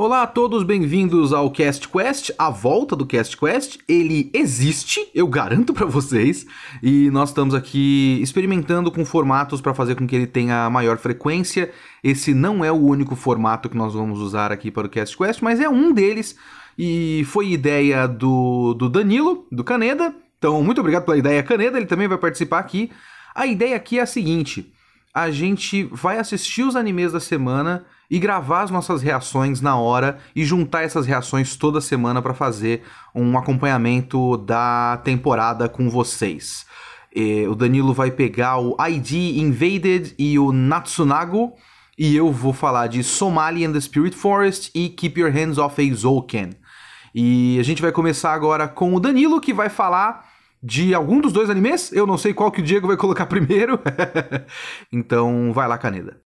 Olá a todos, bem-vindos ao Cast Quest, a volta do Cast Quest. Ele existe, eu garanto para vocês, e nós estamos aqui experimentando com formatos para fazer com que ele tenha maior frequência. Esse não é o único formato que nós vamos usar aqui para o Cast Quest, mas é um deles e foi ideia do, do Danilo, do Caneda. Então, muito obrigado pela ideia, Caneda, ele também vai participar aqui. A ideia aqui é a seguinte: a gente vai assistir os animes da semana e gravar as nossas reações na hora e juntar essas reações toda semana para fazer um acompanhamento da temporada com vocês. E o Danilo vai pegar o ID Invaded e o Natsunago e eu vou falar de Somali and the Spirit Forest e Keep Your Hands Off Eizouken. E a gente vai começar agora com o Danilo que vai falar de algum dos dois animes. Eu não sei qual que o Diego vai colocar primeiro. então vai lá, Caneda.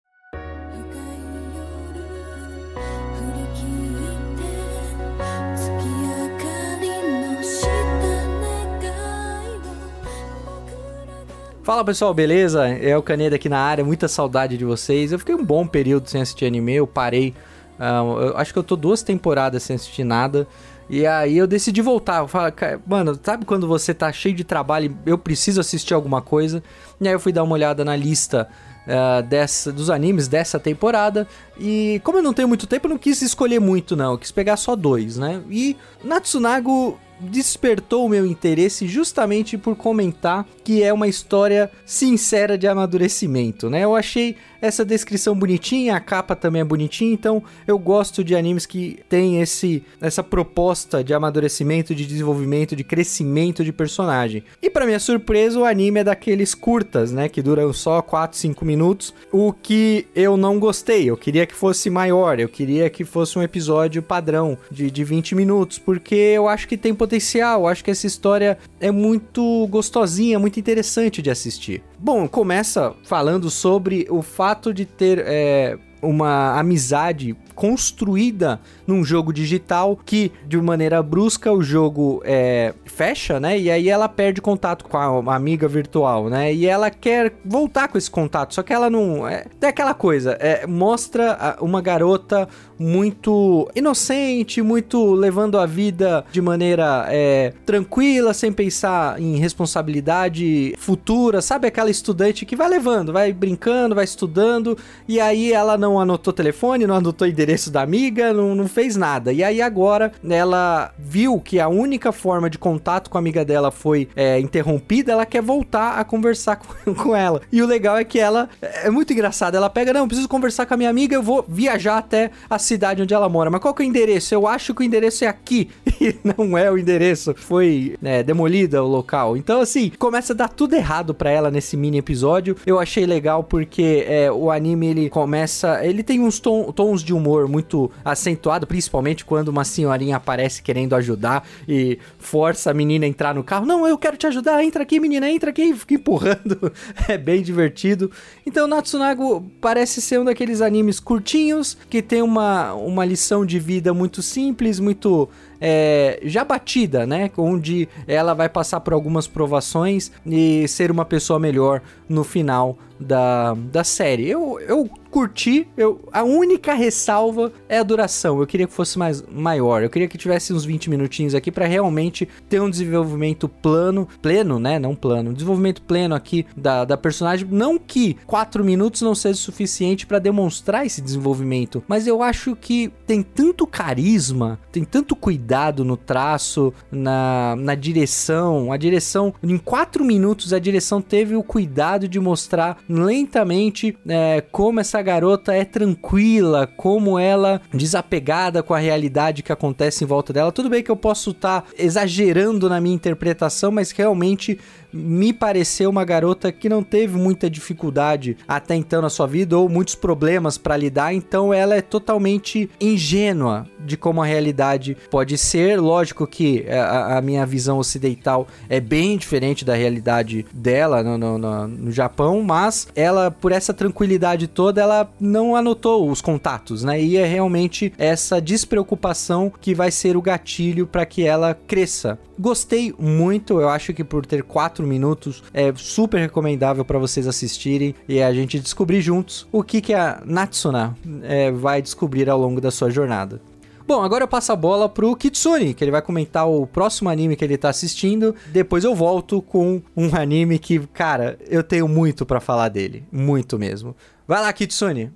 Fala pessoal, beleza? É o Caneda aqui na área, muita saudade de vocês. Eu fiquei um bom período sem assistir anime, eu parei. Uh, eu acho que eu tô duas temporadas sem assistir nada. E aí eu decidi voltar. Eu falei, mano, sabe quando você tá cheio de trabalho e eu preciso assistir alguma coisa? E aí eu fui dar uma olhada na lista uh, dessa, dos animes dessa temporada. E como eu não tenho muito tempo, eu não quis escolher muito, não. Eu quis pegar só dois, né? E Natsunago despertou o meu interesse justamente por comentar que é uma história sincera de amadurecimento, né? Eu achei essa descrição bonitinha, a capa também é bonitinha, então eu gosto de animes que tem esse essa proposta de amadurecimento, de desenvolvimento, de crescimento de personagem. E para minha surpresa, o anime é daqueles curtas, né, que duram só 4, 5 minutos, o que eu não gostei. Eu queria que fosse maior, eu queria que fosse um episódio padrão de, de 20 minutos, porque eu acho que tem potencial, eu acho que essa história é muito gostosinha, muito interessante de assistir. Bom, começa falando sobre o fato de ter é, uma amizade construída num jogo digital que, de maneira brusca, o jogo é, fecha, né? E aí ela perde contato com a amiga virtual, né? E ela quer voltar com esse contato, só que ela não. É, é aquela coisa, é, mostra uma garota muito inocente, muito levando a vida de maneira é, tranquila, sem pensar em responsabilidade futura, sabe? Aquela estudante que vai levando, vai brincando, vai estudando, e aí ela não anotou telefone, não anotou endereço da amiga, não, não fez nada. E aí agora ela viu que a única forma de contato com a amiga dela foi é, interrompida, ela quer voltar a conversar com, com ela. E o legal é que ela é muito engraçada. Ela pega, não, preciso conversar com a minha amiga, eu vou viajar até a cidade onde ela mora. Mas qual que é o endereço? Eu acho que o endereço é aqui. E não é o endereço. Foi é, demolida o local. Então, assim, começa a dar tudo errado para ela nesse mini episódio. Eu achei legal porque é, o anime ele começa. Ele tem uns tom, tons de humor muito acentuado, principalmente quando uma senhorinha aparece querendo ajudar e força a menina a entrar no carro. Não, eu quero te ajudar, entra aqui, menina, entra aqui, e fica empurrando. é bem divertido. Então, Natsunago parece ser um daqueles animes curtinhos que tem uma uma, lição de vida muito simples, muito é, já batida, né? Onde ela vai passar por algumas provações e ser uma pessoa melhor no final da, da série. Eu, eu curti, eu, a única ressalva é a duração. Eu queria que fosse mais maior. Eu queria que tivesse uns 20 minutinhos aqui para realmente ter um desenvolvimento plano, pleno, né? Não plano, um desenvolvimento pleno aqui da, da personagem. Não que 4 minutos não seja suficiente para demonstrar esse desenvolvimento, mas eu acho que tem tanto carisma, tem tanto cuidado no traço, na, na direção. A direção, em 4 minutos, a direção teve o cuidado de mostrar lentamente é, como essa garota é tranquila, como ela desapegada com a realidade que acontece em volta dela. Tudo bem que eu posso estar tá exagerando na minha interpretação, mas realmente me pareceu uma garota que não teve muita dificuldade até então na sua vida ou muitos problemas para lidar, então ela é totalmente ingênua de como a realidade pode ser. Lógico que a, a minha visão ocidental é bem diferente da realidade dela no, no, no, no Japão, mas ela, por essa tranquilidade toda, ela não anotou os contatos, né? E é realmente essa despreocupação que vai ser o gatilho para que ela cresça. Gostei muito, eu acho que por ter quatro 4 minutos. É super recomendável para vocês assistirem e a gente descobrir juntos o que, que a Natsuna é, vai descobrir ao longo da sua jornada. Bom, agora eu passo a bola pro Kitsune, que ele vai comentar o próximo anime que ele tá assistindo. Depois eu volto com um anime que, cara, eu tenho muito para falar dele. Muito mesmo. Vai lá, Kitsune.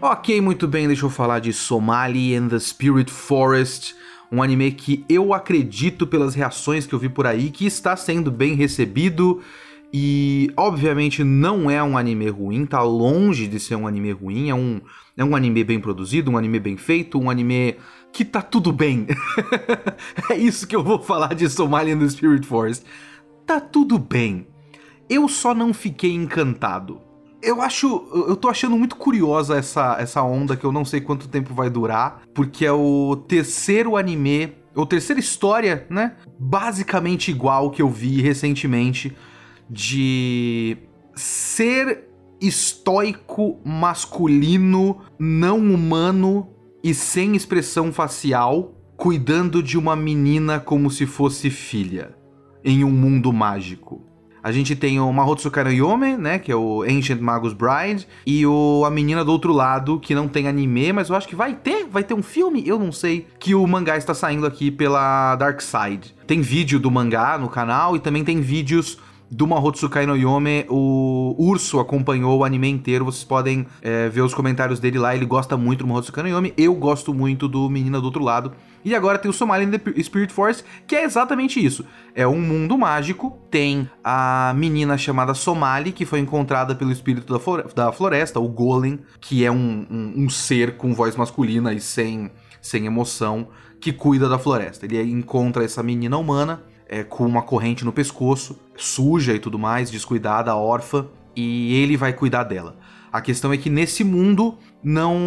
Ok, muito bem, deixa eu falar de Somali and the Spirit Forest, um anime que eu acredito pelas reações que eu vi por aí que está sendo bem recebido e obviamente não é um anime ruim, tá longe de ser um anime ruim, é um, é um anime bem produzido, um anime bem feito, um anime que tá tudo bem. é isso que eu vou falar de Somali and the Spirit Forest. Tá tudo bem. Eu só não fiquei encantado. Eu acho. Eu tô achando muito curiosa essa, essa onda que eu não sei quanto tempo vai durar, porque é o terceiro anime, ou terceira história, né? Basicamente igual que eu vi recentemente de ser estoico masculino, não humano e sem expressão facial, cuidando de uma menina como se fosse filha, em um mundo mágico. A gente tem o Mahotsuka no Yome, né, que é o Ancient Magus Bride, e o A Menina do Outro Lado, que não tem anime, mas eu acho que vai ter, vai ter um filme, eu não sei, que o mangá está saindo aqui pela Dark Side. Tem vídeo do mangá no canal e também tem vídeos do Mahotsukai no Yome, o Urso acompanhou o anime inteiro, vocês podem é, ver os comentários dele lá, ele gosta muito do Mahotsukai no Yome, eu gosto muito do Menina do Outro Lado. E agora tem o Somali the Spirit Force, que é exatamente isso. É um mundo mágico, tem a menina chamada Somali, que foi encontrada pelo espírito da floresta, o Golem, que é um, um, um ser com voz masculina e sem, sem emoção, que cuida da floresta. Ele encontra essa menina humana, é, com uma corrente no pescoço, suja e tudo mais, descuidada, órfã, e ele vai cuidar dela. A questão é que nesse mundo não,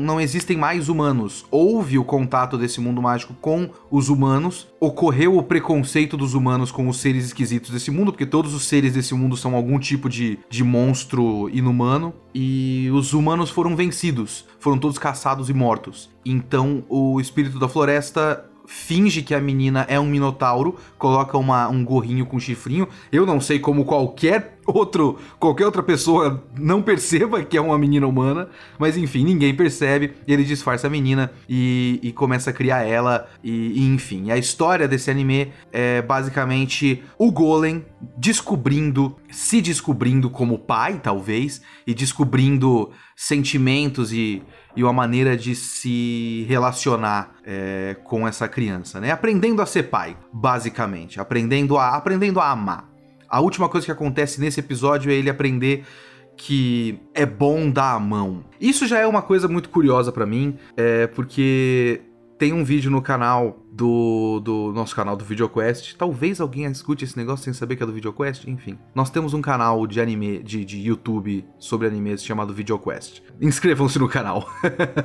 não existem mais humanos. Houve o contato desse mundo mágico com os humanos, ocorreu o preconceito dos humanos com os seres esquisitos desse mundo, porque todos os seres desse mundo são algum tipo de, de monstro inumano, e os humanos foram vencidos, foram todos caçados e mortos. Então o espírito da floresta finge que a menina é um minotauro, coloca uma, um gorrinho com chifrinho. Eu não sei como qualquer outro, qualquer outra pessoa não perceba que é uma menina humana, mas enfim, ninguém percebe. Ele disfarça a menina e, e começa a criar ela e, e enfim. A história desse anime é basicamente o Golem descobrindo, se descobrindo como pai, talvez, e descobrindo sentimentos e e uma maneira de se relacionar é, com essa criança, né? Aprendendo a ser pai, basicamente, aprendendo a aprendendo a amar. A última coisa que acontece nesse episódio é ele aprender que é bom dar a mão. Isso já é uma coisa muito curiosa para mim, é porque tem um vídeo no canal do, do nosso canal do VideoQuest. Talvez alguém escute esse negócio sem saber que é do VideoQuest, enfim. Nós temos um canal de anime, de, de YouTube sobre animes chamado VideoQuest. Inscrevam-se no canal.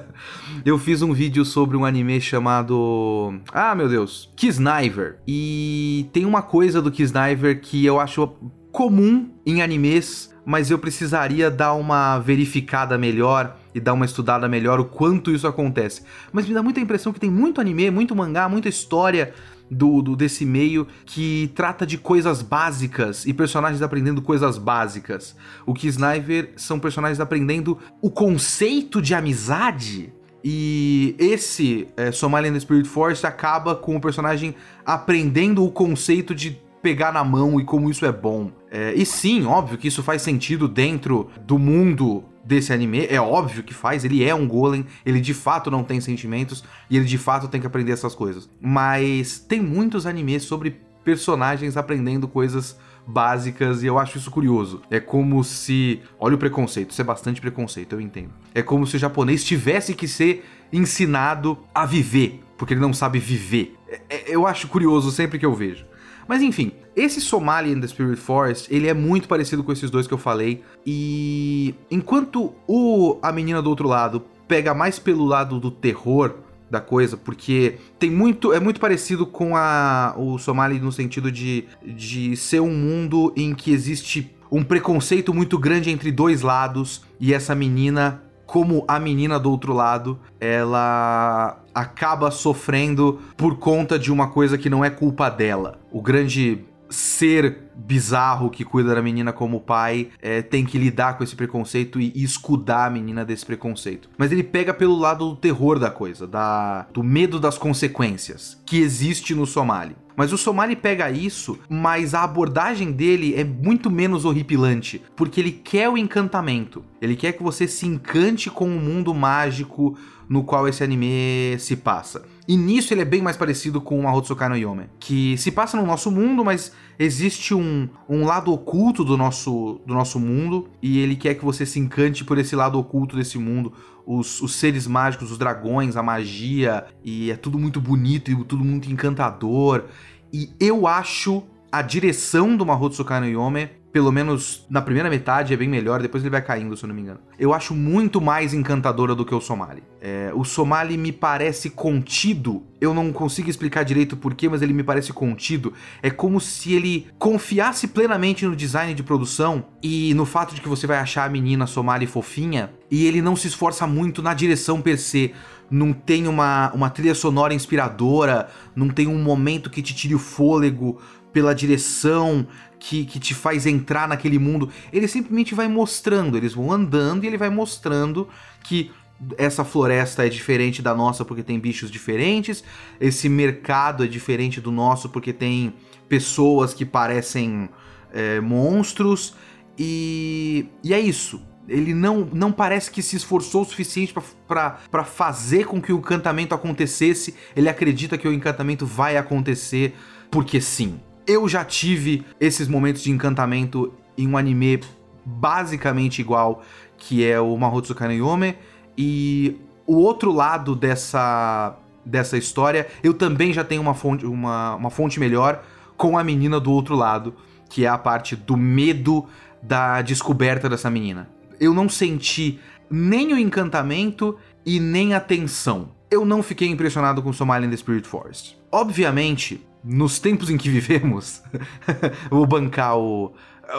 Eu fiz um vídeo sobre um anime chamado. Ah, meu Deus! Kisniver. E tem uma coisa do Kisniver que eu acho comum em animes, mas eu precisaria dar uma verificada melhor e dar uma estudada melhor o quanto isso acontece. Mas me dá muita impressão que tem muito anime, muito mangá, muita história do, do, desse meio que trata de coisas básicas e personagens aprendendo coisas básicas. O que Sniper são personagens aprendendo o conceito de amizade. E esse é, Somalian Spirit Force acaba com o personagem aprendendo o conceito de pegar na mão e como isso é bom. É, e sim, óbvio que isso faz sentido dentro do mundo desse anime, é óbvio que faz, ele é um golem, ele de fato não tem sentimentos e ele de fato tem que aprender essas coisas. Mas tem muitos animes sobre personagens aprendendo coisas básicas e eu acho isso curioso. É como se. Olha o preconceito, isso é bastante preconceito, eu entendo. É como se o japonês tivesse que ser ensinado a viver, porque ele não sabe viver. É, é, eu acho curioso sempre que eu vejo. Mas enfim, esse Somali in the Spirit Forest, ele é muito parecido com esses dois que eu falei. E enquanto o A Menina do Outro Lado pega mais pelo lado do terror da coisa, porque tem muito é muito parecido com a o Somali no sentido de, de ser um mundo em que existe um preconceito muito grande entre dois lados e essa menina como a menina do outro lado, ela acaba sofrendo por conta de uma coisa que não é culpa dela. O grande ser bizarro que cuida da menina como pai é, tem que lidar com esse preconceito e, escudar a menina desse preconceito. Mas ele pega pelo lado do terror da coisa, da, do medo das consequências que existe no Somali. Mas o Somali pega isso, mas a abordagem dele é muito menos horripilante, porque ele quer o encantamento. Ele quer que você se encante com o mundo mágico no qual esse anime se passa. E nisso ele é bem mais parecido com o Mahotsukai no Yome, que se passa no nosso mundo, mas existe um, um lado oculto do nosso, do nosso mundo, e ele quer que você se encante por esse lado oculto desse mundo, os, os seres mágicos, os dragões, a magia, e é tudo muito bonito e tudo muito encantador. E eu acho a direção do Mahotsukai no Yome pelo menos na primeira metade, é bem melhor, depois ele vai caindo, se eu não me engano. Eu acho muito mais encantadora do que o Somali. É, o Somali me parece contido, eu não consigo explicar direito porquê, mas ele me parece contido. É como se ele confiasse plenamente no design de produção e no fato de que você vai achar a menina Somali fofinha, e ele não se esforça muito na direção per se não tem uma, uma trilha sonora inspiradora, não tem um momento que te tire o fôlego pela direção, que, que te faz entrar naquele mundo. Ele simplesmente vai mostrando, eles vão andando e ele vai mostrando que essa floresta é diferente da nossa porque tem bichos diferentes, esse mercado é diferente do nosso porque tem pessoas que parecem é, monstros, e, e é isso. Ele não, não parece que se esforçou o suficiente para fazer com que o encantamento acontecesse. Ele acredita que o encantamento vai acontecer porque sim. Eu já tive esses momentos de encantamento em um anime basicamente igual, que é o Mahotsukai no Yome, e o outro lado dessa dessa história, eu também já tenho uma fonte, uma, uma fonte melhor com a menina do outro lado, que é a parte do medo da descoberta dessa menina. Eu não senti nem o encantamento e nem a tensão. Eu não fiquei impressionado com Somali in the Spirit Forest. Obviamente, nos tempos em que vivemos, o.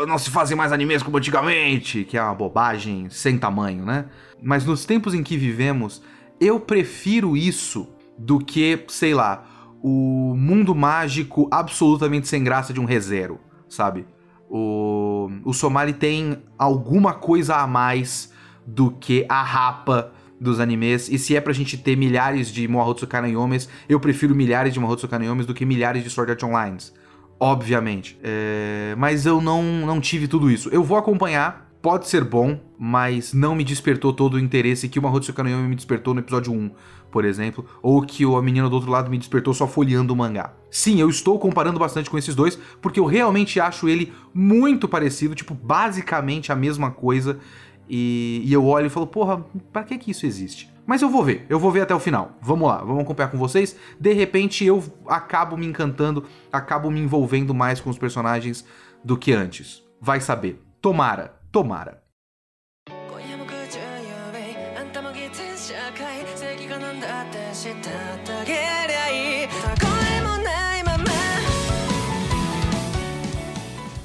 Não se fazem mais animes como antigamente, que é uma bobagem sem tamanho, né? Mas nos tempos em que vivemos, eu prefiro isso do que, sei lá, o mundo mágico absolutamente sem graça de um ReZero, sabe? O, o Somali tem alguma coisa a mais do que a rapa dos animes. E se é pra gente ter milhares de Mohotsukai no Yomes, eu prefiro milhares de Mohotsukai no Yomes do que milhares de Sword Art Online. Obviamente. É... Mas eu não, não tive tudo isso. Eu vou acompanhar, pode ser bom, mas não me despertou todo o interesse que o Mahotsukai no Yome me despertou no episódio 1, por exemplo, ou que a menina do outro lado me despertou só folheando o mangá. Sim, eu estou comparando bastante com esses dois, porque eu realmente acho ele muito parecido, tipo, basicamente a mesma coisa. E, e eu olho e falo, porra, pra que que isso existe? Mas eu vou ver, eu vou ver até o final. Vamos lá, vamos acompanhar com vocês. De repente eu acabo me encantando, acabo me envolvendo mais com os personagens do que antes. Vai saber. Tomara, tomara.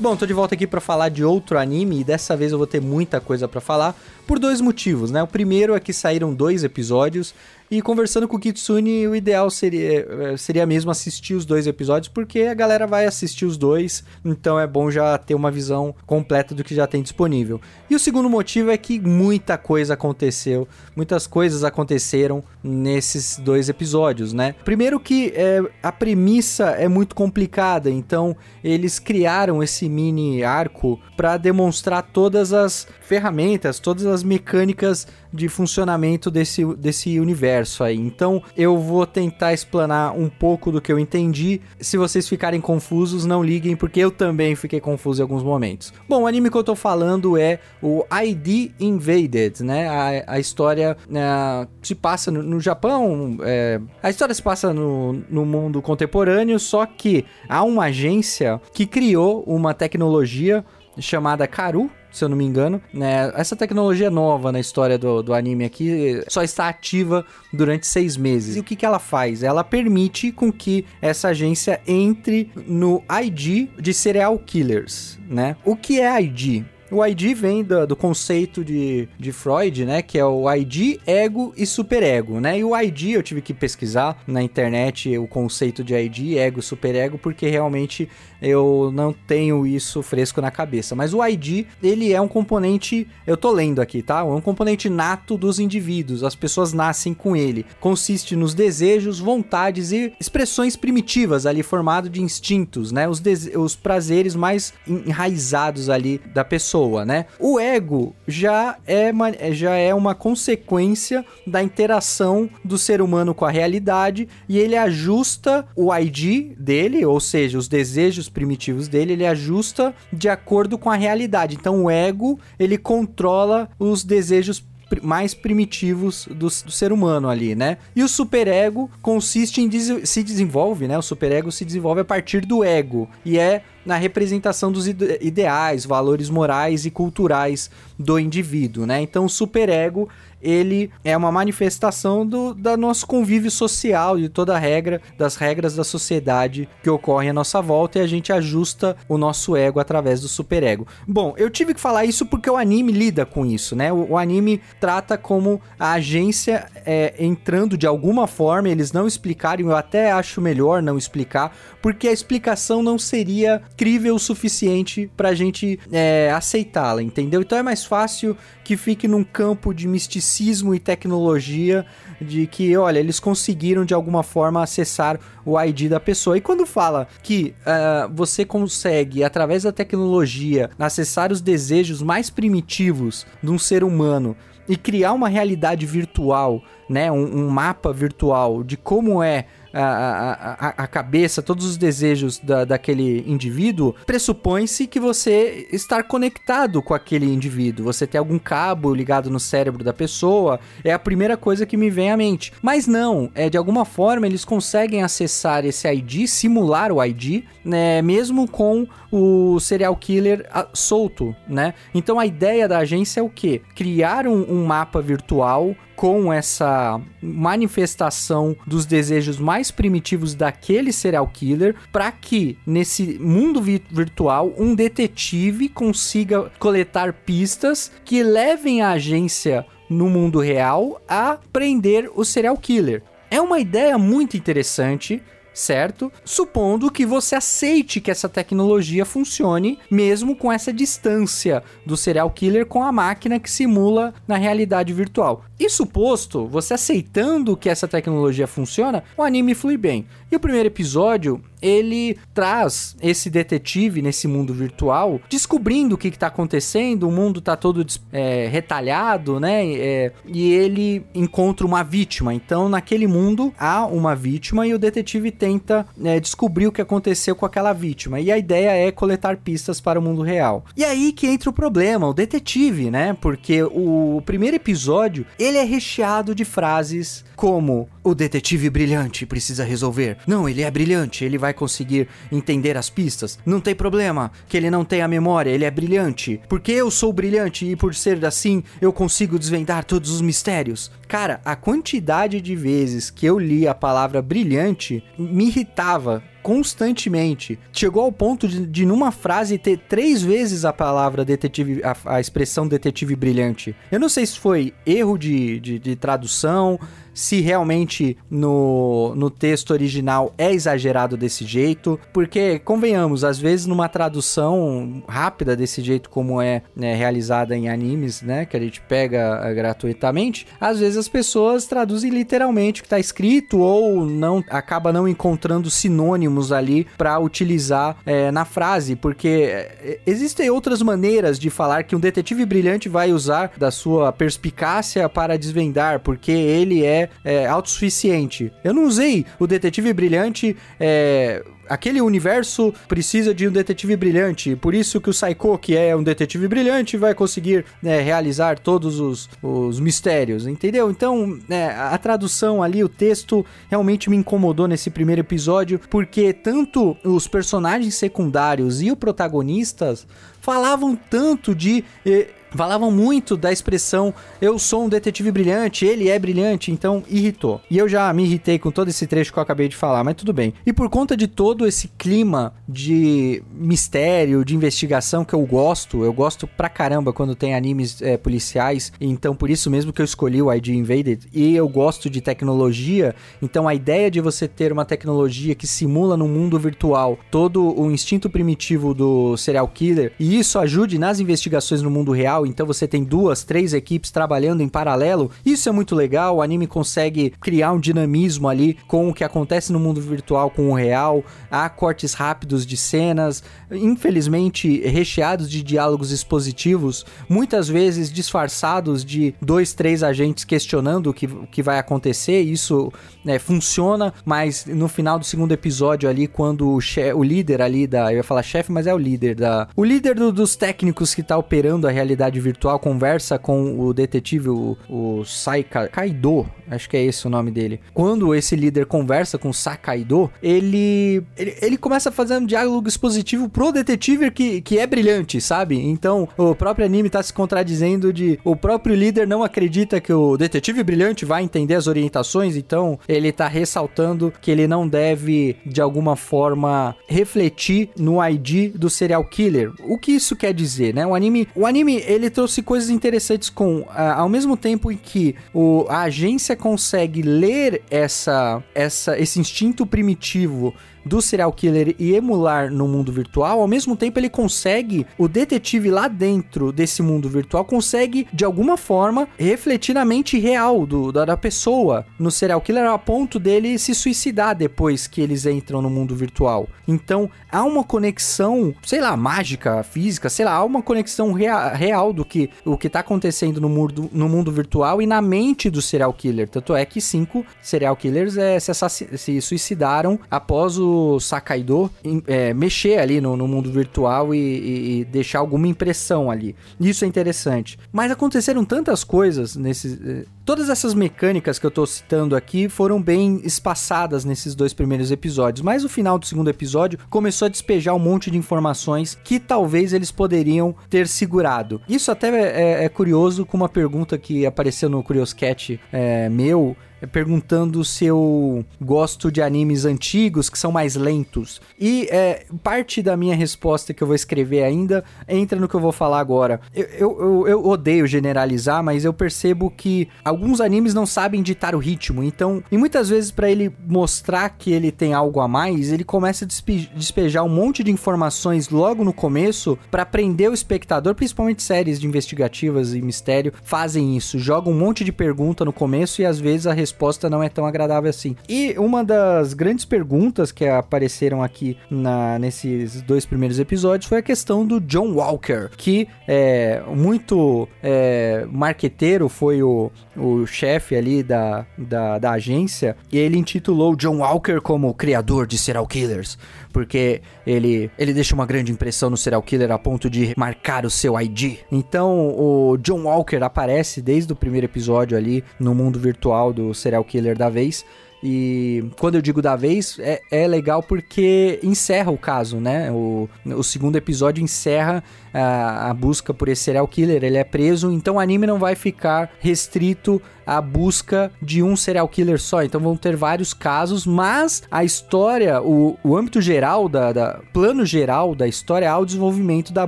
Bom, tô de volta aqui para falar de outro anime e dessa vez eu vou ter muita coisa para falar por dois motivos, né? O primeiro é que saíram dois episódios e conversando com o Kitsune, o ideal seria, eh, seria mesmo assistir os dois episódios, porque a galera vai assistir os dois, então é bom já ter uma visão completa do que já tem disponível. E o segundo motivo é que muita coisa aconteceu, muitas coisas aconteceram nesses dois episódios, né? Primeiro que é, a premissa é muito complicada, então eles criaram esse mini arco para demonstrar todas as ferramentas, todas as mecânicas de funcionamento desse, desse universo aí. Então eu vou tentar explanar um pouco do que eu entendi. Se vocês ficarem confusos, não liguem, porque eu também fiquei confuso em alguns momentos. Bom, o anime que eu tô falando é o ID Invaded, né? A, a história é, se passa no, no Japão, é, a história se passa no, no mundo contemporâneo, só que há uma agência que criou uma tecnologia chamada Karu, se eu não me engano. Né? Essa tecnologia nova na história do, do anime aqui só está ativa durante seis meses. E o que, que ela faz? Ela permite com que essa agência entre no ID de serial killers, né? O que é ID? O ID vem do, do, conceito de, de Freud, né? Que é o ID, ego e superego, né? E o ID eu tive que pesquisar na internet o conceito de ID, ego e superego, porque realmente eu não tenho isso fresco na cabeça. Mas o ID, ele é um componente, eu tô lendo aqui, tá? É um componente nato dos indivíduos. As pessoas nascem com ele. Consiste nos desejos, vontades e expressões primitivas ali formado de instintos, né? Os, os prazeres mais enraizados ali da pessoa pessoa, né? O ego já é, já é uma consequência da interação do ser humano com a realidade e ele ajusta o ID dele, ou seja, os desejos primitivos dele, ele ajusta de acordo com a realidade. Então o ego, ele controla os desejos mais primitivos do, do, ser humano ali, né? E o superego consiste em se desenvolve, né? O superego se desenvolve a partir do ego e é na representação dos ideais, valores morais e culturais do indivíduo, né? Então o superego ele é uma manifestação do da nosso convívio social, de toda a regra, das regras da sociedade que ocorrem à nossa volta e a gente ajusta o nosso ego através do superego. Bom, eu tive que falar isso porque o anime lida com isso, né? O, o anime trata como a agência é, entrando de alguma forma, eles não explicarem, eu até acho melhor não explicar, porque a explicação não seria crível o suficiente pra gente é, aceitá-la, entendeu? Então é mais fácil que fique num campo de misticismo e tecnologia de que, olha, eles conseguiram de alguma forma acessar o ID da pessoa. E quando fala que uh, você consegue, através da tecnologia, acessar os desejos mais primitivos de um ser humano e criar uma realidade virtual, né, um, um mapa virtual de como é a, a, a cabeça, todos os desejos da, daquele indivíduo, pressupõe-se que você estar conectado com aquele indivíduo. Você tem algum cabo ligado no cérebro da pessoa, é a primeira coisa que me vem à mente. Mas não, é de alguma forma eles conseguem acessar esse ID, simular o ID, né, mesmo com o serial killer solto, né? Então a ideia da agência é o quê? Criar um, um mapa virtual com essa manifestação dos desejos mais primitivos daquele serial killer, para que nesse mundo vi virtual um detetive consiga coletar pistas que levem a agência no mundo real a prender o serial killer. É uma ideia muito interessante certo? Supondo que você aceite que essa tecnologia funcione, mesmo com essa distância do serial killer com a máquina que simula na realidade virtual. Isso posto, você aceitando que essa tecnologia funciona, o anime flui bem. E o primeiro episódio, ele traz esse detetive nesse mundo virtual, descobrindo o que está acontecendo, o mundo está todo é, retalhado, né? É, e ele encontra uma vítima. Então, naquele mundo, há uma vítima e o detetive tenta é, descobrir o que aconteceu com aquela vítima. E a ideia é coletar pistas para o mundo real. E aí que entra o problema, o detetive, né? Porque o primeiro episódio, ele é recheado de frases como o detetive brilhante precisa resolver. Não, ele é brilhante, ele vai conseguir entender as pistas. Não tem problema que ele não tenha memória, ele é brilhante. Porque eu sou brilhante e por ser assim, eu consigo desvendar todos os mistérios. Cara, a quantidade de vezes que eu li a palavra brilhante me irritava constantemente. Chegou ao ponto de, de, numa frase, ter três vezes a palavra detetive, a, a expressão detetive brilhante. Eu não sei se foi erro de, de, de tradução, se realmente no, no texto original é exagerado desse jeito, porque, convenhamos, às vezes numa tradução rápida desse jeito como é né, realizada em animes, né, que a gente pega uh, gratuitamente, às vezes as pessoas traduzem literalmente o que está escrito ou não acaba não encontrando sinônimos ali para utilizar é, na frase, porque é, existem outras maneiras de falar que um detetive brilhante vai usar da sua perspicácia para desvendar, porque ele é é, autossuficiente. Eu não usei o detetive brilhante é, aquele universo precisa de um detetive brilhante, por isso que o Saiko, que é um detetive brilhante, vai conseguir né, realizar todos os, os mistérios, entendeu? Então, é, a tradução ali, o texto, realmente me incomodou nesse primeiro episódio, porque tanto os personagens secundários e o protagonistas falavam tanto de. Eh, falavam muito da expressão eu sou um detetive brilhante, ele é brilhante, então irritou. E eu já me irritei com todo esse trecho que eu acabei de falar, mas tudo bem. E por conta de todo esse clima de mistério, de investigação que eu gosto, eu gosto pra caramba quando tem animes é, policiais, então por isso mesmo que eu escolhi o ID Invaded, e eu gosto de tecnologia, então a ideia de você ter uma tecnologia que simula no mundo virtual todo o instinto primitivo do serial killer, e isso ajude nas investigações no mundo real, então você tem duas, três equipes trabalhando em paralelo, isso é muito legal, o anime consegue criar um dinamismo ali com o que acontece no mundo virtual com o real, há cortes rápidos de cenas, infelizmente recheados de diálogos expositivos, muitas vezes disfarçados de dois, três agentes questionando o que, o que vai acontecer, isso né, funciona, mas no final do segundo episódio ali, quando o, o líder ali da, eu ia falar chefe, mas é o líder da, o líder do, dos técnicos que tá operando a realidade virtual conversa com o detetive, o, o Saika, Kaido, acho que é esse o nome dele. Quando esse líder conversa com o Sakaido, ele, ele, ele começa a fazer um diálogo expositivo pro detetive que, que é brilhante, sabe? Então, o próprio anime tá se contradizendo de o próprio líder não acredita que o detetive brilhante vai entender as orientações, então ele tá ressaltando que ele não deve de alguma forma refletir no ID do serial killer. O que isso quer dizer, né? O anime, o anime ele trouxe coisas interessantes com uh, ao mesmo tempo em que o, a agência consegue ler essa, essa esse instinto primitivo do serial killer e emular no mundo virtual, ao mesmo tempo ele consegue, o detetive lá dentro desse mundo virtual consegue, de alguma forma, refletir na mente real do, da, da pessoa no serial killer a ponto dele se suicidar depois que eles entram no mundo virtual. Então, há uma conexão, sei lá, mágica, física, sei lá, há uma conexão rea, real do que o que tá acontecendo no mundo, no mundo virtual e na mente do serial killer. Tanto é que cinco serial killers é, se, se suicidaram após o Sakaido é, mexer ali no, no mundo virtual e, e, e, deixar alguma impressão ali. Isso é interessante. Mas aconteceram tantas coisas nesses. Eh, todas essas mecânicas que eu tô citando aqui foram bem espaçadas nesses dois primeiros episódios. Mas o final do segundo episódio começou a despejar um monte de informações que talvez eles poderiam ter segurado. Isso até é, é, é curioso com uma pergunta que apareceu no Curious Cat é, meu perguntando se eu gosto de animes antigos que são mais lentos. E é, parte da minha resposta que eu vou escrever ainda entra no que eu vou falar agora. Eu, eu, eu, odeio generalizar, mas eu percebo que alguns animes não sabem ditar o ritmo. Então, e muitas vezes para ele mostrar que ele tem algo a mais, ele começa a despe despejar um monte de informações logo no começo para prender o espectador, principalmente séries de investigativas e mistério fazem isso, jogam um monte de pergunta no começo e às vezes a resposta resposta não é tão agradável assim. E uma das grandes perguntas que apareceram aqui na, nesses dois primeiros episódios foi a questão do John Walker, que é muito é, marqueteiro, foi o, o chefe ali da, da, da agência, e ele intitulou John Walker como criador de serial killers porque ele, ele deixa uma grande impressão no serial killer a ponto de marcar o seu ID. Então, o John Walker aparece desde o primeiro episódio ali no mundo virtual do serial killer da vez. E quando eu digo da vez, é, é legal porque encerra o caso, né? O, o segundo episódio encerra a, a busca por esse serial killer. Ele é preso, então o anime não vai ficar restrito à busca de um serial killer só. Então vão ter vários casos, mas a história, o, o âmbito geral, da, da plano geral da história é o desenvolvimento da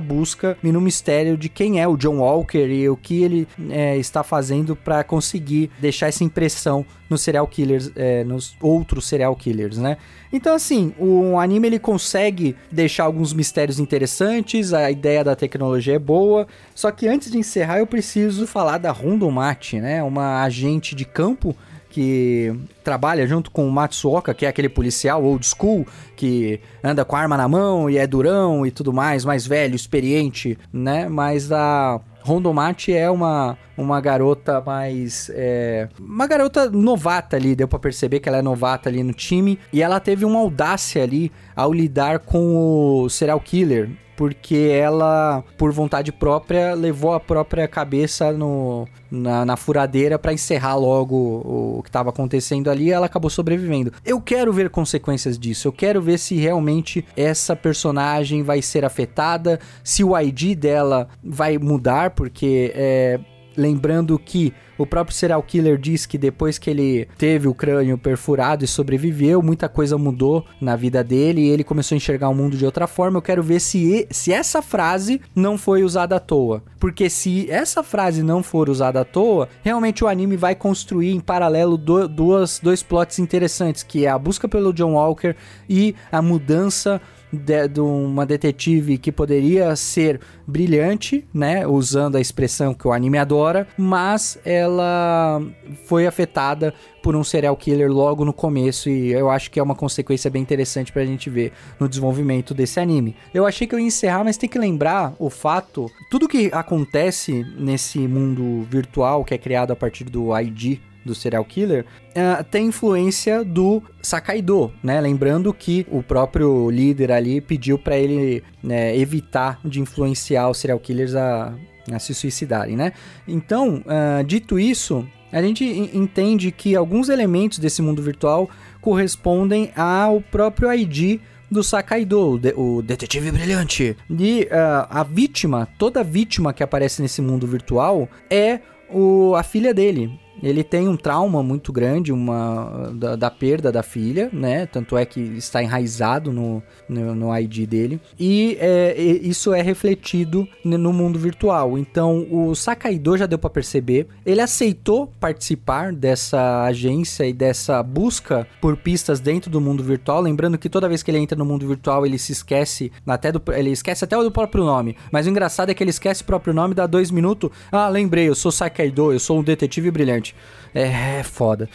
busca e no mistério de quem é o John Walker e o que ele é, está fazendo para conseguir deixar essa impressão nos serial killers, é, nos outros serial killers, né? Então, assim, o anime ele consegue deixar alguns mistérios interessantes, a ideia da tecnologia é boa, só que antes de encerrar eu preciso falar da Rondomate, né? Uma agente de campo que trabalha junto com o Matsuoka, que é aquele policial old school, que anda com a arma na mão e é durão e tudo mais, mais velho, experiente, né? Mas a Rondomate é uma, uma garota mais. É, uma garota novata ali, deu pra perceber que ela é novata ali no time. E ela teve uma audácia ali ao lidar com o serial killer porque ela, por vontade própria, levou a própria cabeça no, na, na furadeira para encerrar logo o, o que estava acontecendo ali. ela acabou sobrevivendo. Eu quero ver consequências disso. Eu quero ver se realmente essa personagem vai ser afetada, se o ID dela vai mudar, porque é, lembrando que o próprio serial killer diz que depois que ele teve o crânio perfurado e sobreviveu, muita coisa mudou na vida dele e ele começou a enxergar o mundo de outra forma. Eu quero ver se, se essa frase não foi usada à toa. Porque se essa frase não for usada à toa, realmente o anime vai construir em paralelo do, duas, dois plots interessantes, que é a busca pelo John Walker e a mudança de, de, uma detetive que poderia ser brilhante, né? Usando a expressão que o anime adora, mas ela foi afetada por um serial killer logo no começo e eu acho que é uma consequência bem interessante pra gente ver no desenvolvimento desse anime. Eu achei que eu ia encerrar, mas tem que lembrar o fato, tudo que acontece nesse mundo virtual que é criado a partir do ID do serial killer, uh, tem influência do Sakaido, né? Lembrando que o próprio líder ali pediu para ele né, evitar de influenciar os serial killers a, a se suicidarem, né? Então, uh, dito isso, a gente entende que alguns elementos desse mundo virtual correspondem ao próprio ID do Sakaido, o, de, o detetive brilhante. E uh, a vítima, toda vítima que aparece nesse mundo virtual é o, a filha dele, ele tem um trauma muito grande uma da, da, perda da filha, né? Tanto é que está enraizado no, no, no ID dele. E é, isso é refletido no mundo virtual. Então, o Sakaido já deu para perceber. Ele aceitou participar dessa agência e dessa busca por pistas dentro do mundo virtual. Lembrando que toda vez que ele entra no mundo virtual, ele se esquece até do, ele esquece até o próprio nome. Mas o engraçado é que ele esquece o próprio nome, dá dois minutos. Ah, lembrei, eu sou Sakaido, eu sou um detetive brilhante. É, é foda.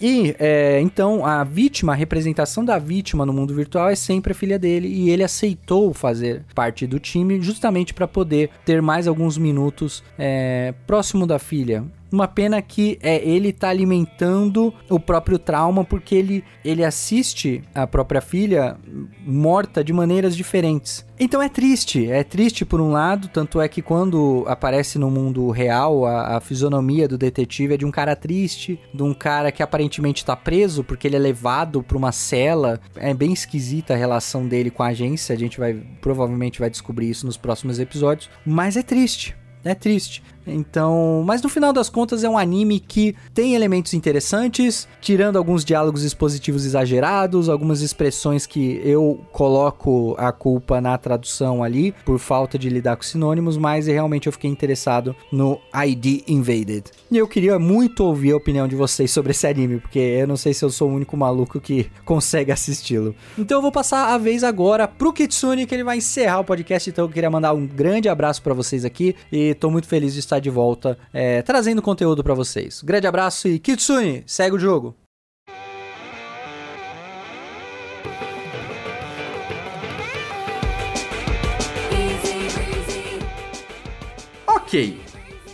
E é, então a vítima, a representação da vítima no mundo virtual é sempre a filha dele e ele aceitou fazer parte do time justamente para poder ter mais alguns minutos é, próximo da filha. Uma pena que é ele tá alimentando o próprio trauma porque ele, ele assiste a própria filha morta de maneiras diferentes. Então é triste, é triste por um lado, tanto é que quando aparece no mundo real a, a fisionomia do detetive é de um cara triste, de um cara que aparentemente tá preso porque ele é levado para uma cela. É bem esquisita a relação dele com a agência, a gente vai provavelmente vai descobrir isso nos próximos episódios, mas é triste. É triste. Então, mas no final das contas é um anime que tem elementos interessantes, tirando alguns diálogos expositivos exagerados, algumas expressões que eu coloco a culpa na tradução ali por falta de lidar com sinônimos, mas realmente eu fiquei interessado no ID Invaded. E eu queria muito ouvir a opinião de vocês sobre esse anime, porque eu não sei se eu sou o único maluco que consegue assisti-lo. Então eu vou passar a vez agora pro Kitsune, que ele vai encerrar o podcast, então eu queria mandar um grande abraço para vocês aqui e tô muito feliz de estar de volta é, trazendo conteúdo para vocês. Grande abraço e Kitsune, segue o jogo. Ok.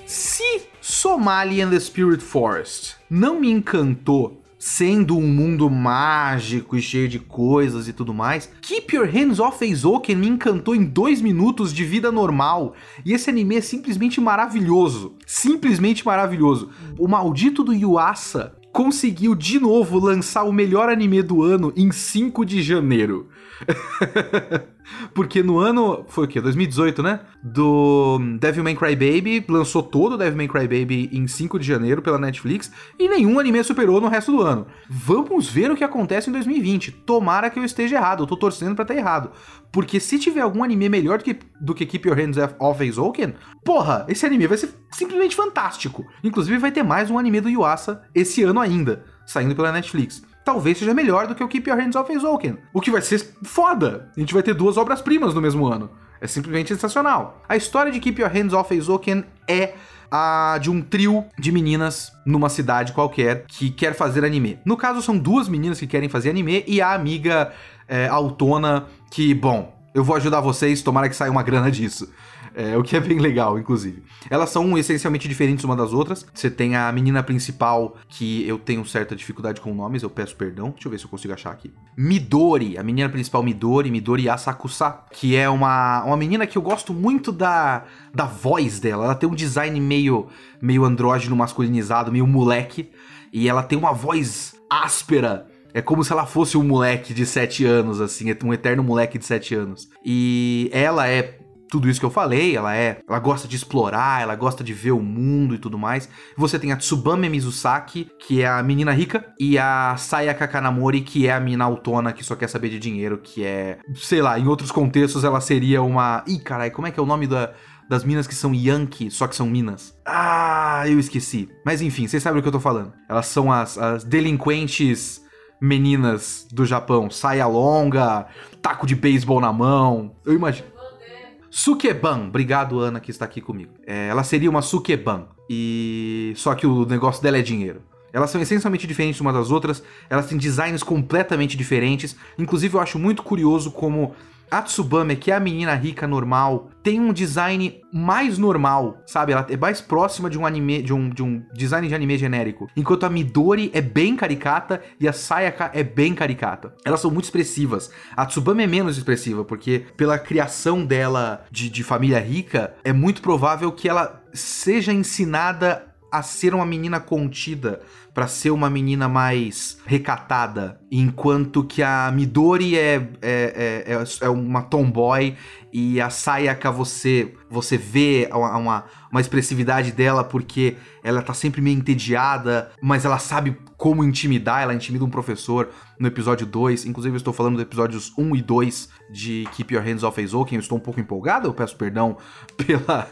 Se Somali and the Spirit Forest não me encantou sendo um mundo mágico e cheio de coisas e tudo mais. Keep Your Hands Off Eizouken me encantou em dois minutos de vida normal. E esse anime é simplesmente maravilhoso. Simplesmente maravilhoso. O maldito do Yuasa conseguiu de novo lançar o melhor anime do ano em 5 de janeiro. Porque no ano, foi o quê? 2018, né? Do Devilman Crybaby, lançou todo o Devilman Crybaby em 5 de janeiro pela Netflix e nenhum anime superou no resto do ano. Vamos ver o que acontece em 2020. Tomara que eu esteja errado, eu tô torcendo para estar errado. Porque se tiver algum anime melhor do que, do que Keep Your Hands Off Eizouken, porra, esse anime vai ser simplesmente fantástico. Inclusive vai ter mais um anime do Yuasa esse ano ainda, saindo pela Netflix talvez seja melhor do que o Keep Your Hands Off Eizouken. O que vai ser foda. A gente vai ter duas obras-primas no mesmo ano. É simplesmente sensacional. A história de Keep Your Hands Off Eizouken é a de um trio de meninas numa cidade qualquer que quer fazer anime. No caso, são duas meninas que querem fazer anime e a amiga é, autona que, bom, eu vou ajudar vocês, tomara que saia uma grana disso. É, o que é bem legal, inclusive. Elas são essencialmente diferentes uma das outras. Você tem a menina principal, que eu tenho certa dificuldade com nomes, eu peço perdão. Deixa eu ver se eu consigo achar aqui. Midori, a menina principal Midori, Midori Asakusa, que é uma, uma menina que eu gosto muito da, da voz dela. Ela tem um design meio, meio andrógeno masculinizado, meio moleque. E ela tem uma voz áspera. É como se ela fosse um moleque de 7 anos, assim, um eterno moleque de 7 anos. E ela é tudo isso que eu falei, ela é, ela gosta de explorar, ela gosta de ver o mundo e tudo mais. Você tem a Tsubame Mizusaki, que é a menina rica, e a Sayaka Kanamori, que é a menina autona que só quer saber de dinheiro, que é, sei lá, em outros contextos ela seria uma, ih, carai, como é que é o nome da das minas que são Yankee, só que são minas. Ah, eu esqueci. Mas enfim, vocês sabem o que eu tô falando. Elas são as, as delinquentes meninas do Japão. Saia longa, taco de beisebol na mão. Eu imagino. Sukeban, obrigado Ana que está aqui comigo. É, ela seria uma Sukeban e só que o negócio dela é dinheiro. Elas são essencialmente diferentes umas das outras, elas têm designs completamente diferentes. Inclusive eu acho muito curioso como a Tsubame, que é a menina rica normal, tem um design mais normal, sabe? Ela é mais próxima de um anime, de um, de um design de anime genérico. Enquanto a Midori é bem caricata e a Sayaka é bem caricata. Elas são muito expressivas. A Tsubame é menos expressiva, porque pela criação dela de, de família rica, é muito provável que ela seja ensinada a ser uma menina contida, para ser uma menina mais recatada, enquanto que a Midori é, é, é, é, uma tomboy e a Sayaka você você vê uma, uma, uma, expressividade dela porque ela tá sempre meio entediada, mas ela sabe como intimidar, ela intimida um professor no episódio 2, inclusive eu estou falando dos episódios 1 e 2 de Keep Your Hands Off Eizouken, eu estou um pouco empolgado, eu peço perdão pela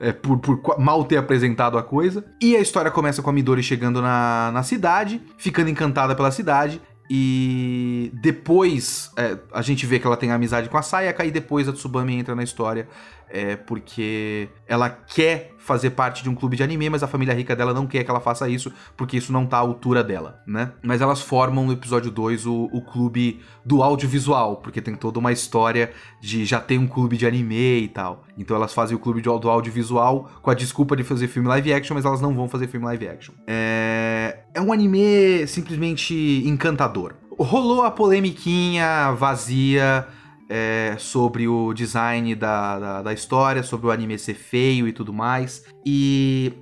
é, por, por mal ter apresentado a coisa. E a história começa com a Midori chegando na, na cidade, ficando encantada pela cidade. E depois é, a gente vê que ela tem amizade com a Sayaka e depois a Tsubame entra na história é porque ela quer fazer parte de um clube de anime, mas a família rica dela não quer que ela faça isso, porque isso não tá à altura dela, né? Mas elas formam no episódio 2 o, o clube do audiovisual, porque tem toda uma história de já tem um clube de anime e tal. Então elas fazem o clube do audiovisual com a desculpa de fazer filme live action, mas elas não vão fazer filme live action. É, é um anime simplesmente encantador. Rolou a polemiquinha vazia é, sobre o design da, da, da, história, sobre o anime ser feio e tudo mais. E.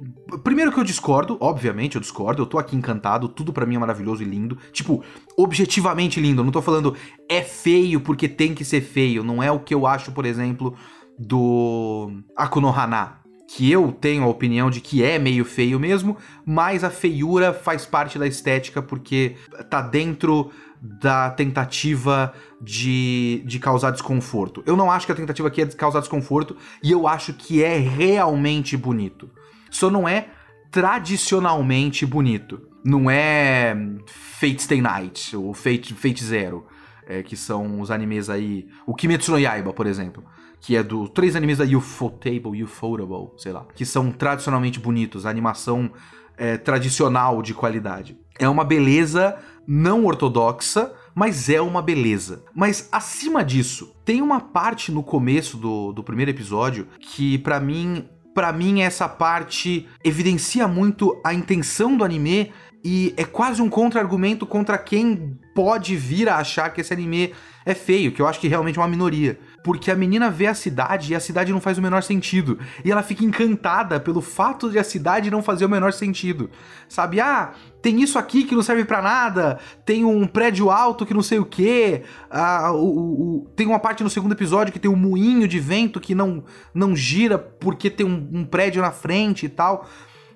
Primeiro que eu discordo, obviamente eu discordo, eu tô aqui encantado, tudo para mim é maravilhoso e lindo. Tipo, objetivamente lindo, eu não tô falando é feio porque tem que ser feio, não é o que eu acho, por exemplo, do Akunohana. Que eu tenho a opinião de que é meio feio mesmo, mas a feiura faz parte da estética porque tá dentro da tentativa de, de causar desconforto. Eu não acho que a tentativa aqui é de causar desconforto e eu acho que é realmente bonito. Só não é tradicionalmente bonito. Não é Fate Stay Night ou Fate, Fate Zero, é, que são os animes aí. O Kimetsu no Yaiba, por exemplo. Que é do três animes da Ufotable, Ufotable, sei lá. Que são tradicionalmente bonitos, a animação é, tradicional de qualidade. É uma beleza não ortodoxa, mas é uma beleza. Mas acima disso, tem uma parte no começo do, do primeiro episódio que para mim para mim essa parte evidencia muito a intenção do anime e é quase um contra-argumento contra quem pode vir a achar que esse anime é feio, que eu acho que realmente é uma minoria. Porque a menina vê a cidade e a cidade não faz o menor sentido. E ela fica encantada pelo fato de a cidade não fazer o menor sentido. Sabe? Ah, tem isso aqui que não serve para nada, tem um prédio alto que não sei o que, ah, o, o, tem uma parte no segundo episódio que tem um moinho de vento que não, não gira porque tem um, um prédio na frente e tal.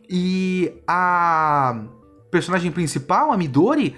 E a personagem principal, a Midori,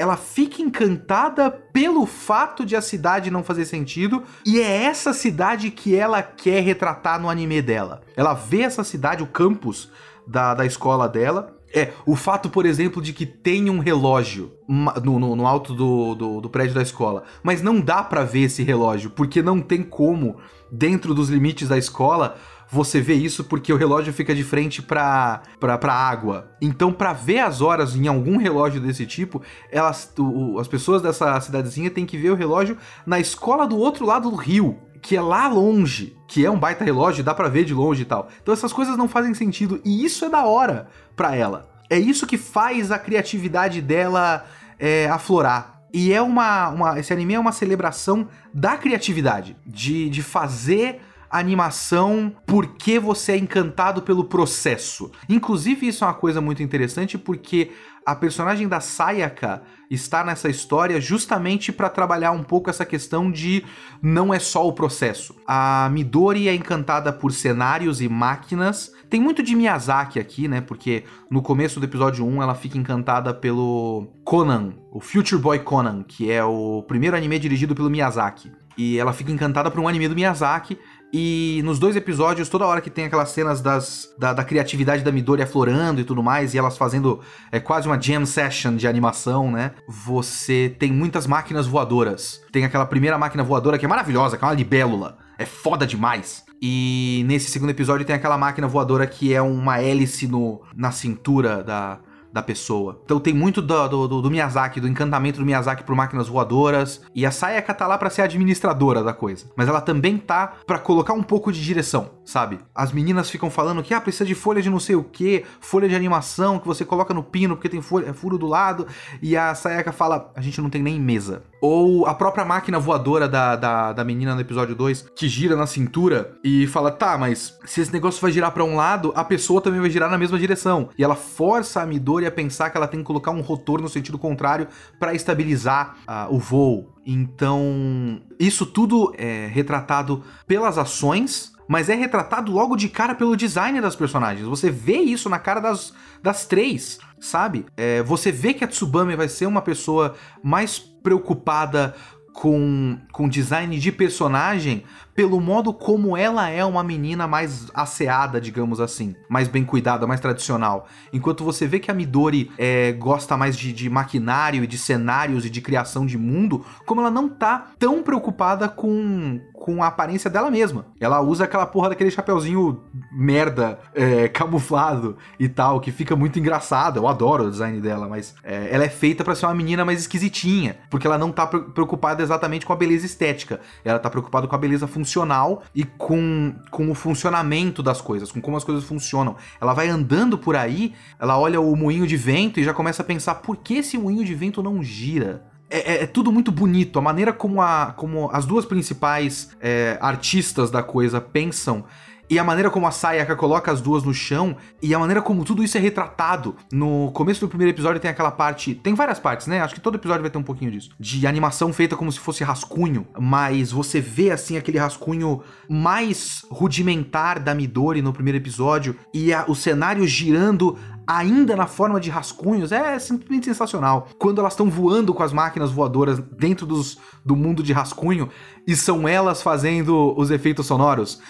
ela fica encantada pelo fato de a cidade não fazer sentido e é essa cidade que ela quer retratar no anime dela. Ela vê essa cidade, o campus da, da escola dela, É, o fato, por exemplo, de que tem um relógio no, no, no alto do, do, do, prédio da escola, mas não dá para ver esse relógio, porque não tem como, dentro dos limites da escola, você vê isso porque o relógio fica de frente para para água. Então, para ver as horas em algum relógio desse tipo, elas, o, as pessoas dessa cidadezinha têm que ver o relógio na escola do outro lado do rio que é lá longe, que é um baita relógio, dá para ver de longe e tal. Então essas coisas não fazem sentido e isso é da hora para ela. É isso que faz a criatividade dela é, aflorar. E é uma, uma, Esse anime é uma celebração da criatividade, de, de fazer animação porque você é encantado pelo processo. Inclusive, isso é uma coisa muito interessante porque a personagem da Sayaka está nessa história justamente para trabalhar um pouco essa questão de não é só o processo. A Midori é encantada por cenários e máquinas. Tem muito de Miyazaki aqui, né? Porque no começo do episódio 1 ela fica encantada pelo Conan, o Future Boy Conan, que é o primeiro anime dirigido pelo Miyazaki. E ela fica encantada por um anime do Miyazaki e nos dois episódios, toda hora que tem aquelas cenas das, da, da criatividade da Midori aflorando e tudo mais, e elas fazendo é quase uma jam session de animação, né? Você tem muitas máquinas voadoras. Tem aquela primeira máquina voadora que é maravilhosa, que é uma libélula. É foda demais. E nesse segundo episódio tem aquela máquina voadora que é uma hélice no, na cintura da, da pessoa. Então tem muito do, do, do, Miyazaki, do encantamento do Miyazaki por máquinas voadoras. E a Sayaka tá lá pra ser administradora da coisa. Mas ela também tá para colocar um pouco de direção, sabe? As meninas ficam falando que ah, precisa de folha de não sei o que, folha de animação que você coloca no pino porque tem folha, é furo do lado. E a Sayaka fala: a gente não tem nem mesa. Ou a própria máquina voadora da, da, da menina no episódio 2, que gira na cintura e fala: tá, mas se esse negócio vai girar para um lado, a pessoa também vai girar na mesma direção. E ela força a Midori a pensar que ela tem que colocar um rotor no sentido contrário para estabilizar uh, o voo. Então, isso tudo é retratado pelas ações, mas é retratado logo de cara pelo design das personagens. Você vê isso na cara das, das três, sabe? É, você vê que a Tsubame vai ser uma pessoa mais preocupada com, com design de personagem pelo modo como ela é uma menina mais asseada, digamos assim, mais bem cuidada, mais tradicional. Enquanto você vê que a Midori é, gosta mais de, de maquinário e de cenários e de criação de mundo, como ela não tá tão preocupada com, com a aparência dela mesma. Ela usa aquela porra daquele chapeuzinho merda, é, camuflado e tal, que fica muito engraçado. Eu adoro o design dela, mas é, ela é feita para ser uma menina mais esquisitinha, porque ela não tá preocupada exatamente com a beleza estética. Ela tá preocupada com a beleza funcional funcional e com, com o funcionamento das coisas, com como as coisas funcionam. Ela vai andando por aí, ela olha o moinho de vento e já começa a pensar por que esse moinho de vento não gira? É, é, é, tudo muito bonito. A maneira como, a, como as duas principais é, artistas da coisa pensam e a maneira como a Sayaka coloca as duas no chão e a maneira como tudo isso é retratado. No começo do primeiro episódio tem aquela parte, tem várias partes, né? Acho que todo episódio vai ter um pouquinho disso, de animação feita como se fosse rascunho, mas você vê assim aquele rascunho mais rudimentar da Midori no primeiro episódio e a, o cenário girando ainda na forma de rascunhos, é simplesmente sensacional. Quando elas estão voando com as máquinas voadoras dentro dos, do mundo de rascunho e são elas fazendo os efeitos sonoros.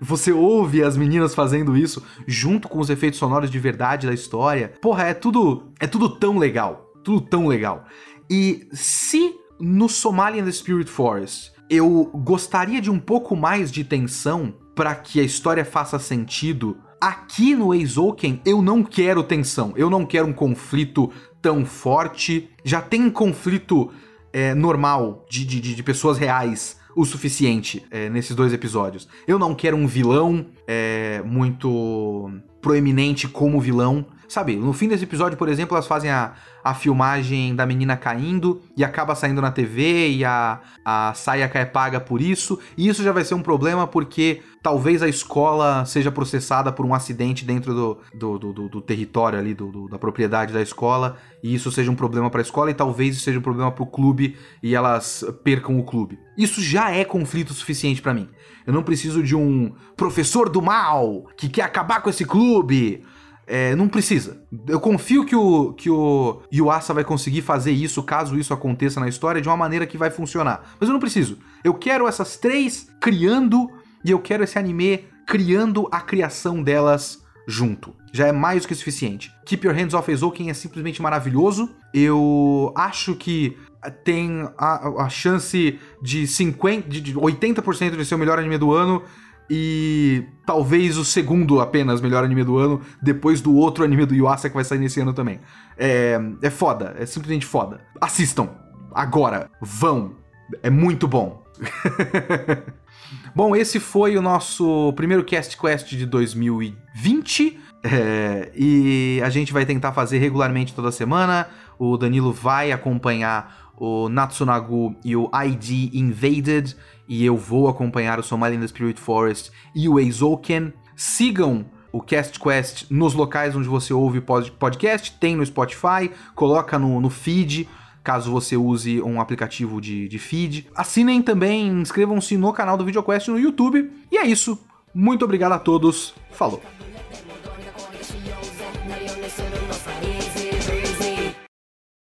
Você ouve as meninas fazendo isso junto com os efeitos sonoros de verdade da história. Porra, é tudo, é tudo tão legal, tudo tão legal. E se no Somalian The Spirit Forest eu gostaria de um pouco mais de tensão para que a história faça sentido Aqui no Eizouken eu não quero tensão, eu não quero um conflito tão forte. Já tem conflito é, normal de, de, de pessoas reais o suficiente é, nesses dois episódios. Eu não quero um vilão é, muito proeminente como vilão. Sabe, no fim desse episódio, por exemplo, elas fazem a, a filmagem da menina caindo e acaba saindo na TV e a, a Sayaka é paga por isso. E isso já vai ser um problema porque talvez a escola seja processada por um acidente dentro do, do, do, do território ali, do, da propriedade da escola, e isso seja um problema para a escola e talvez isso seja um problema para o clube e elas percam o clube. Isso já é conflito suficiente para mim. Eu não preciso de um professor do mal que quer acabar com esse clube é, não precisa. Eu confio que o, que o Yuasa vai conseguir fazer isso, caso isso aconteça na história, de uma maneira que vai funcionar. Mas eu não preciso. Eu quero essas três criando, e eu quero esse anime criando a criação delas junto. já é mais do que suficiente. Keep Your Hands Off Eizouken é simplesmente maravilhoso. Eu acho que tem a, a chance de 50, de 80% de ser o melhor anime do ano e talvez o segundo apenas melhor anime do ano, depois do outro anime do Yuasa que vai sair nesse ano também. É, é foda, é simplesmente foda. Assistam, agora, vão, é muito bom. bom, esse foi o nosso primeiro Cast Quest de 2020. É, e a gente vai tentar fazer regularmente toda semana. O Danilo vai acompanhar o Natsunagu e o ID Invaded e eu vou acompanhar o Somali in the Spirit Forest e o Eizouken. Sigam o Cast Quest nos locais onde você ouve podcast, tem no Spotify, coloca no, no feed, caso você use um aplicativo de, de feed. Assinem também, inscrevam-se no canal do VideoQuest no YouTube. E é isso. Muito obrigado a todos. Falou!